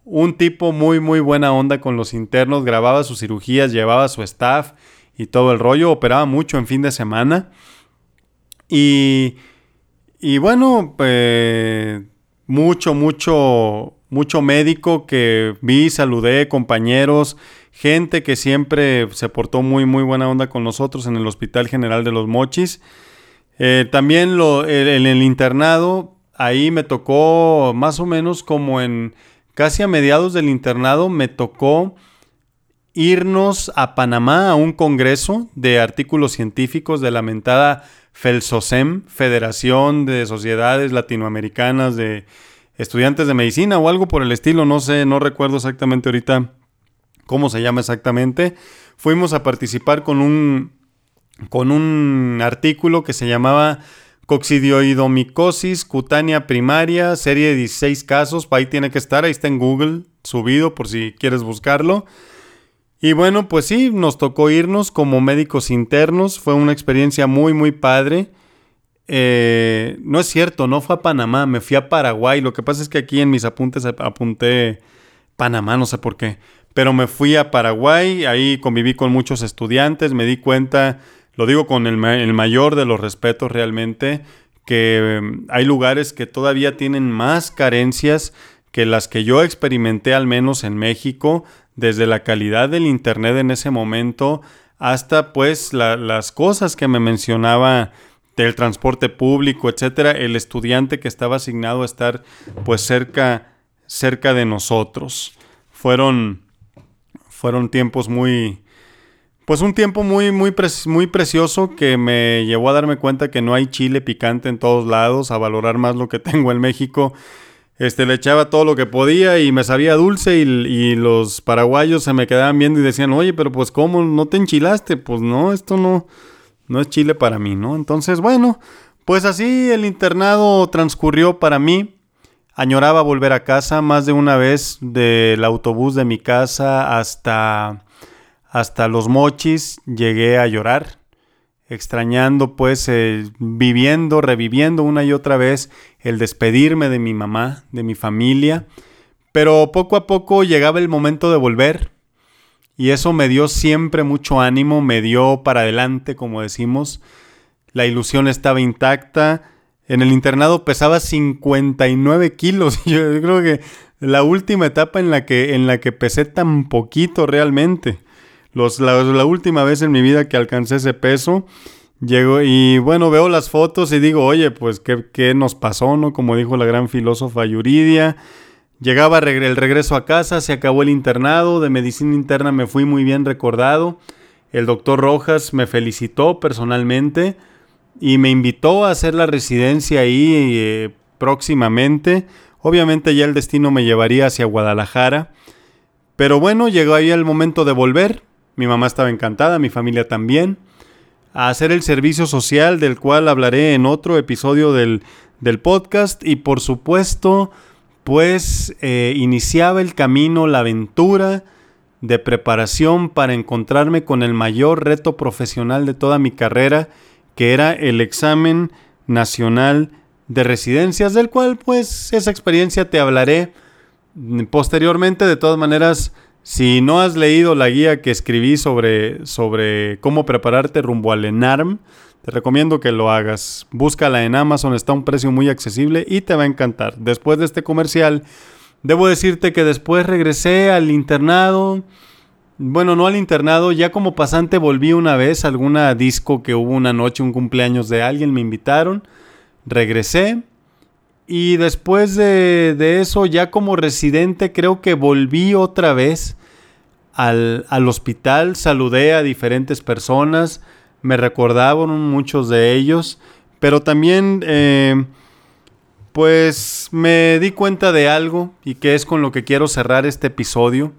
Un tipo muy, muy buena onda con los internos, grababa sus cirugías, llevaba su staff y todo el rollo, operaba mucho en fin de semana. Y, y bueno, pues, mucho, mucho, mucho médico que vi, saludé, compañeros, gente que siempre se portó muy, muy buena onda con nosotros en el Hospital General de los Mochis. Eh, también lo, en el internado, ahí me tocó más o menos como en casi a mediados del internado, me tocó irnos a Panamá a un congreso de artículos científicos de la mentada FELSOSEM, Federación de Sociedades Latinoamericanas de Estudiantes de Medicina o algo por el estilo, no sé, no recuerdo exactamente ahorita cómo se llama exactamente. Fuimos a participar con un con un artículo que se llamaba Coccidioidomicosis cutánea primaria, serie de 16 casos, ahí tiene que estar, ahí está en Google subido por si quieres buscarlo. Y bueno, pues sí, nos tocó irnos como médicos internos, fue una experiencia muy, muy padre. Eh, no es cierto, no fue a Panamá, me fui a Paraguay. Lo que pasa es que aquí en mis apuntes apunté Panamá, no sé por qué. Pero me fui a Paraguay, ahí conviví con muchos estudiantes, me di cuenta lo digo con el, mayor de los respetos realmente, que em, hay lugares que todavía tienen más carencias que las que yo experimenté al menos en México, desde la calidad del Internet en ese momento hasta pues las cosas que me mencionaba del transporte público, etcétera, el estudiante que estaba asignado a estar pues cerca, cerca de nosotros. Fueron, fueron tiempos muy, pues un tiempo muy, muy, muy precioso que me llevó a darme cuenta que no hay chile picante en todos lados, a valorar más lo que tengo en México este, le echaba todo lo que podía y me sabía dulce y, los paraguayos se me quedaban viendo y decían, oye, pero pues ¿cómo no te enchilaste? Pues no, esto no, no es chile para mí, ¿no? Entonces, bueno, pues así el internado transcurrió para mí. Añoraba volver a casa más de una vez del autobús de mi casa hasta, hasta los mochis. Llegué a llorar extrañando pues eh, viviendo, reviviendo una y otra vez el despedirme de mi mamá, de mi familia, pero poco a poco llegaba el momento de volver y eso me dio siempre mucho ánimo, me dio para adelante, como decimos, la ilusión estaba intacta, en el internado pesaba 59 kilos, yo creo que la última etapa en la que, en la que pesé tan poquito realmente la, última vez en mi vida que alcancé ese peso. Llego y bueno, veo las fotos y digo, oye, pues qué, qué nos pasó, ¿no? Como dijo la gran filósofa Yuridia. Llegaba el regreso a casa, se acabó el internado, de medicina interna me fui muy bien recordado. El doctor Rojas me felicitó personalmente y me invitó a hacer la residencia ahí eh, próximamente. Obviamente ya el destino me llevaría hacia Guadalajara. Pero bueno, llegó ahí el momento de volver. Mi mamá estaba encantada, mi familia también. A hacer el servicio social del cual hablaré en otro episodio del, podcast. Y por supuesto, pues eh, iniciaba el camino, la aventura de preparación para encontrarme con el mayor reto profesional de toda mi carrera, que era el examen nacional de residencias, del cual pues esa experiencia te hablaré posteriormente. De todas maneras, si no has leído la guía que escribí sobre, sobre cómo prepararte rumbo al ENARM, te recomiendo que lo hagas. Búscala en Amazon, está a un precio muy accesible y te va a encantar. Después de este comercial, debo decirte que después regresé al internado. Bueno, no al internado, ya como pasante volví una vez a alguna disco que hubo una noche, un cumpleaños de alguien, me invitaron. Regresé y después de, eso, ya como residente, creo que volví otra vez al, hospital, saludé a diferentes personas, me recordaban muchos de ellos, pero también eh, pues me di cuenta de algo y que es con lo que quiero cerrar este episodio.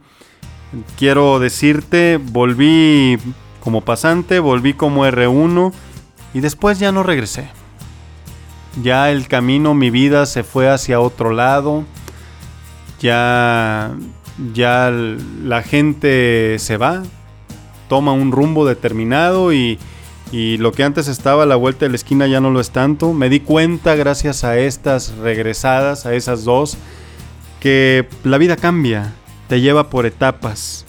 Quiero decirte, volví como pasante, volví como R1 y después ya no regresé. Ya el camino, mi vida se fue hacia otro lado. Ya, ya la gente se va, toma un rumbo determinado y, y lo que antes estaba a la vuelta de la esquina ya no lo es tanto. Me di cuenta gracias a estas regresadas, a esas dos, que la vida cambia, te lleva por etapas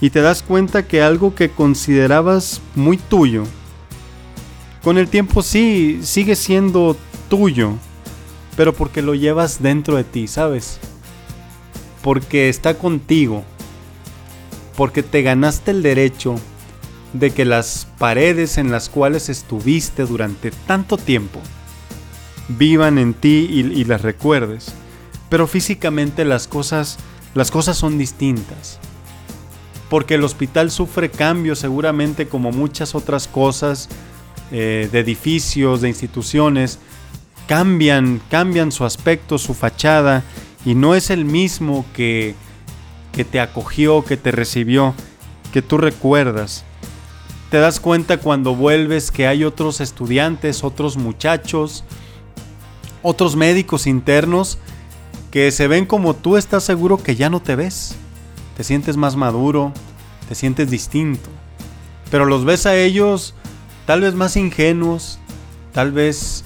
y te das cuenta que algo que considerabas muy tuyo, con el tiempo sí, sigue siendo tuyo, pero porque lo llevas dentro de ti, ¿sabes? Porque está contigo, porque te ganaste el derecho de que las paredes en las cuales estuviste durante tanto tiempo vivan en ti y, y las recuerdes. Pero físicamente las cosas, las cosas son distintas porque el hospital sufre cambios seguramente como muchas otras cosas eh, de edificios, de instituciones, cambian, cambian su aspecto, su fachada, y no es el mismo que, que te acogió, que te recibió, que tú recuerdas. Te das cuenta cuando vuelves que hay otros estudiantes, otros muchachos, otros médicos internos que se ven como tú estás seguro que ya no te ves. Te sientes más maduro, te sientes distinto. Pero los ves a ellos tal vez más ingenuos, tal vez,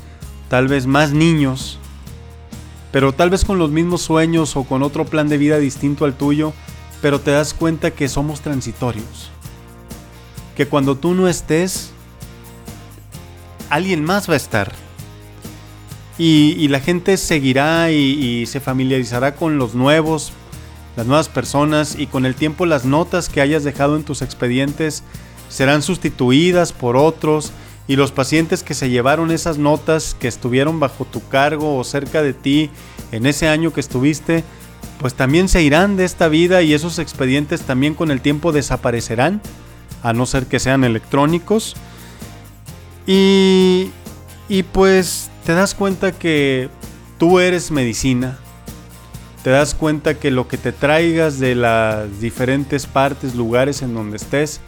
tal vez más niños, pero tal vez con los mismos sueños o con otro plan de vida distinto al tuyo, pero te das cuenta que somos transitorios. Que cuando tú no estés, alguien más va a estar. Y, la gente seguirá y, y se familiarizará con los nuevos, las nuevas personas y con el tiempo las notas que hayas dejado en tus expedientes serán sustituidas por otros y los pacientes que se llevaron esas notas que estuvieron bajo tu cargo o cerca de ti en ese año que estuviste, pues también se irán de esta vida y esos expedientes también con el tiempo desaparecerán, a no ser que sean electrónicos. Y, y pues te das cuenta que tú eres medicina, te das cuenta que lo que te traigas de las diferentes partes, lugares en donde estés,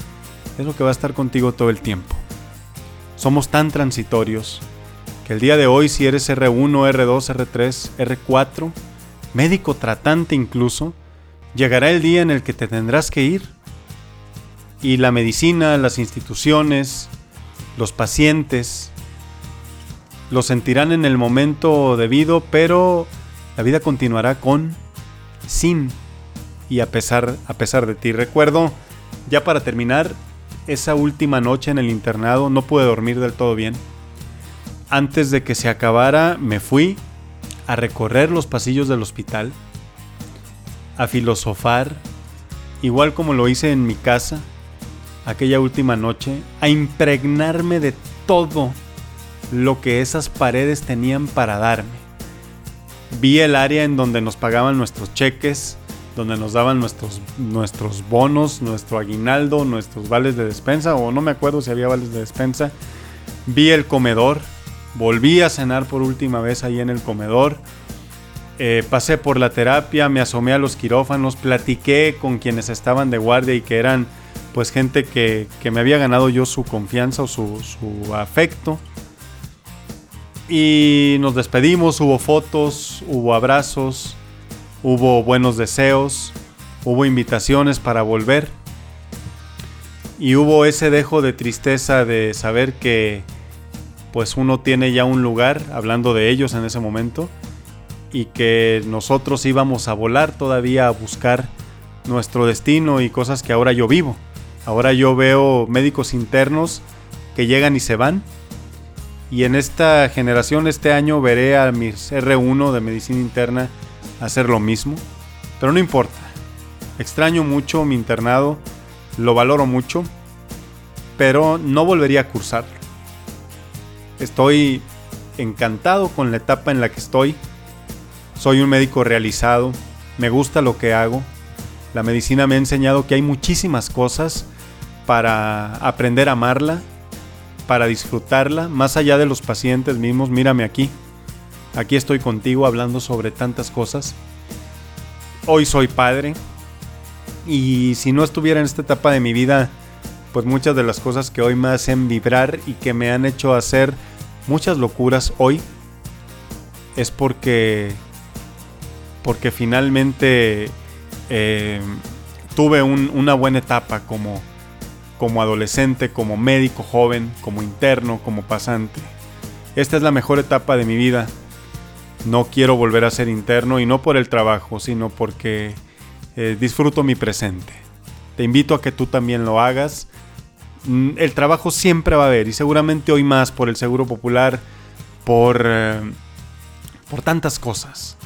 es lo que va a estar contigo todo el tiempo. Somos tan transitorios que el día de hoy si eres R1, R2, R3, R4, médico tratante incluso, llegará el día en el que te tendrás que ir. Y la medicina, las instituciones, los pacientes, lo sentirán en el momento debido, pero la vida continuará con, sin y a pesar, a pesar de ti. Recuerdo, ya para terminar, esa última noche en el internado no pude dormir del todo bien. Antes de que se acabara, me fui a recorrer los pasillos del hospital, a filosofar, igual como lo hice en mi casa aquella última noche, a impregnarme de todo lo que esas paredes tenían para darme. Vi el área en donde nos pagaban nuestros cheques, donde nos daban nuestros, nuestros bonos, nuestro aguinaldo, nuestros vales de despensa, o no me acuerdo si había vales de despensa. Vi el comedor, volví a cenar por última vez ahí en el comedor. Eh, pasé por la terapia, me asomé a los quirófanos, platiqué con quienes estaban de guardia y que eran pues gente que, que me había ganado yo su confianza o su, su afecto. Y nos despedimos, hubo fotos, hubo abrazos, hubo buenos deseos, hubo invitaciones para volver y hubo ese dejo de tristeza de saber que pues uno tiene ya un lugar, hablando de ellos en ese momento, y que nosotros íbamos a volar todavía a buscar nuestro destino y cosas que ahora yo vivo. Ahora yo veo médicos internos que llegan y se van. Y en esta generación, este año, veré a mis R1 de medicina interna hacer lo mismo, pero no importa. Extraño mucho mi internado, lo valoro mucho, pero no volvería a cursarlo. Estoy encantado con la etapa en la que estoy. Soy un médico realizado, me gusta lo que hago. La medicina me ha enseñado que hay muchísimas cosas para aprender a amarla, para disfrutarla, más allá de los pacientes mismos. Mírame aquí. Aquí estoy contigo hablando sobre tantas cosas. Hoy soy padre y si no estuviera en esta etapa de mi vida, pues muchas de las cosas que hoy me hacen vibrar y que me han hecho hacer muchas locuras hoy es porque porque finalmente eh, tuve una buena etapa como, como adolescente, como médico joven, como interno, como pasante. Esta es la mejor etapa de mi vida no quiero volver a ser interno y no por el trabajo, sino porque eh, disfruto mi presente. Te invito a que tú también lo hagas. Mm, el trabajo siempre va a haber y seguramente hoy más por el Seguro Popular, por, eh, por tantas cosas.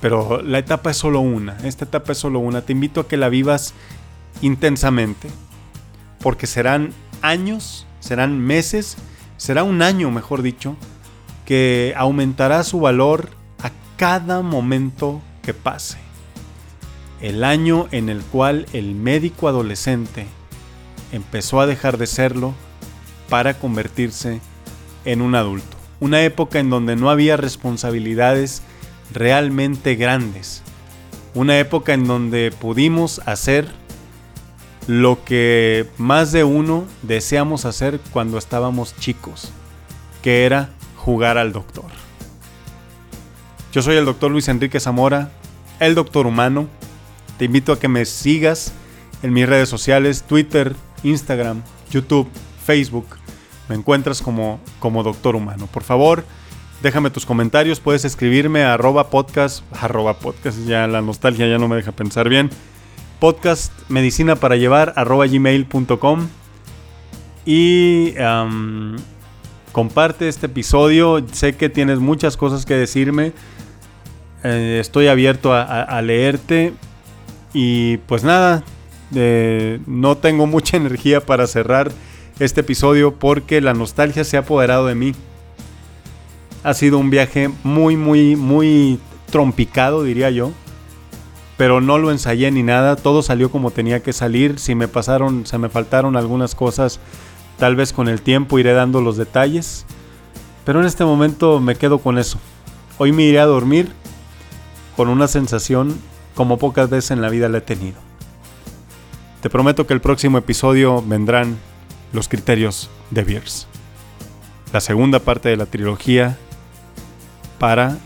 Pero la etapa es solo una, esta etapa es solo una. Te invito a que la vivas intensamente, porque serán años, serán meses, será un año, mejor dicho, que aumentará su valor a cada momento que pase. El año en el cual el médico adolescente empezó a dejar de serlo para convertirse en un adulto. Una época en donde no había responsabilidades realmente grandes. Una época en donde pudimos hacer lo que más de uno deseamos hacer cuando estábamos chicos, que era jugar al doctor. Yo soy el doctor Luis Enrique Zamora, el doctor humano. Te invito a que me sigas en mis redes sociales, Twitter, Instagram, YouTube, Facebook. Me encuentras como, como doctor humano. Por favor, déjame tus comentarios. Puedes escribirme a arroba podcast, arroba podcast, ya la nostalgia ya no me deja pensar bien. Podcast medicina para llevar arroba gmail.com. Y comparte este episodio. Sé que tienes muchas cosas que decirme. Eh, estoy abierto a, leerte. Y pues nada, Eh, no tengo mucha energía para cerrar este episodio porque la nostalgia se ha apoderado de mí. Ha sido un viaje muy, muy, muy trompicado, diría yo. Pero no lo ensayé ni nada, todo salió como tenía que salir. Si me pasaron, se me faltaron algunas cosas, tal vez con el tiempo iré dando los detalles. Pero en este momento me quedo con eso. Hoy me iré a dormir con una sensación como pocas veces en la vida la he tenido. Te prometo que el próximo episodio vendrán los criterios de Beers. La segunda parte de la trilogía para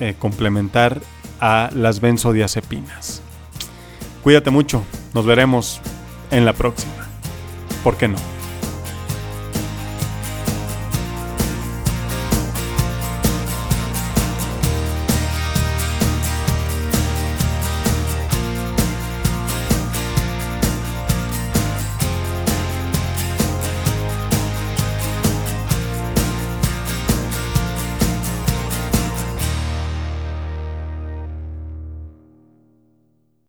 eh, complementar a las benzodiazepinas. Cuídate mucho, nos veremos en la próxima. ¿Por qué no?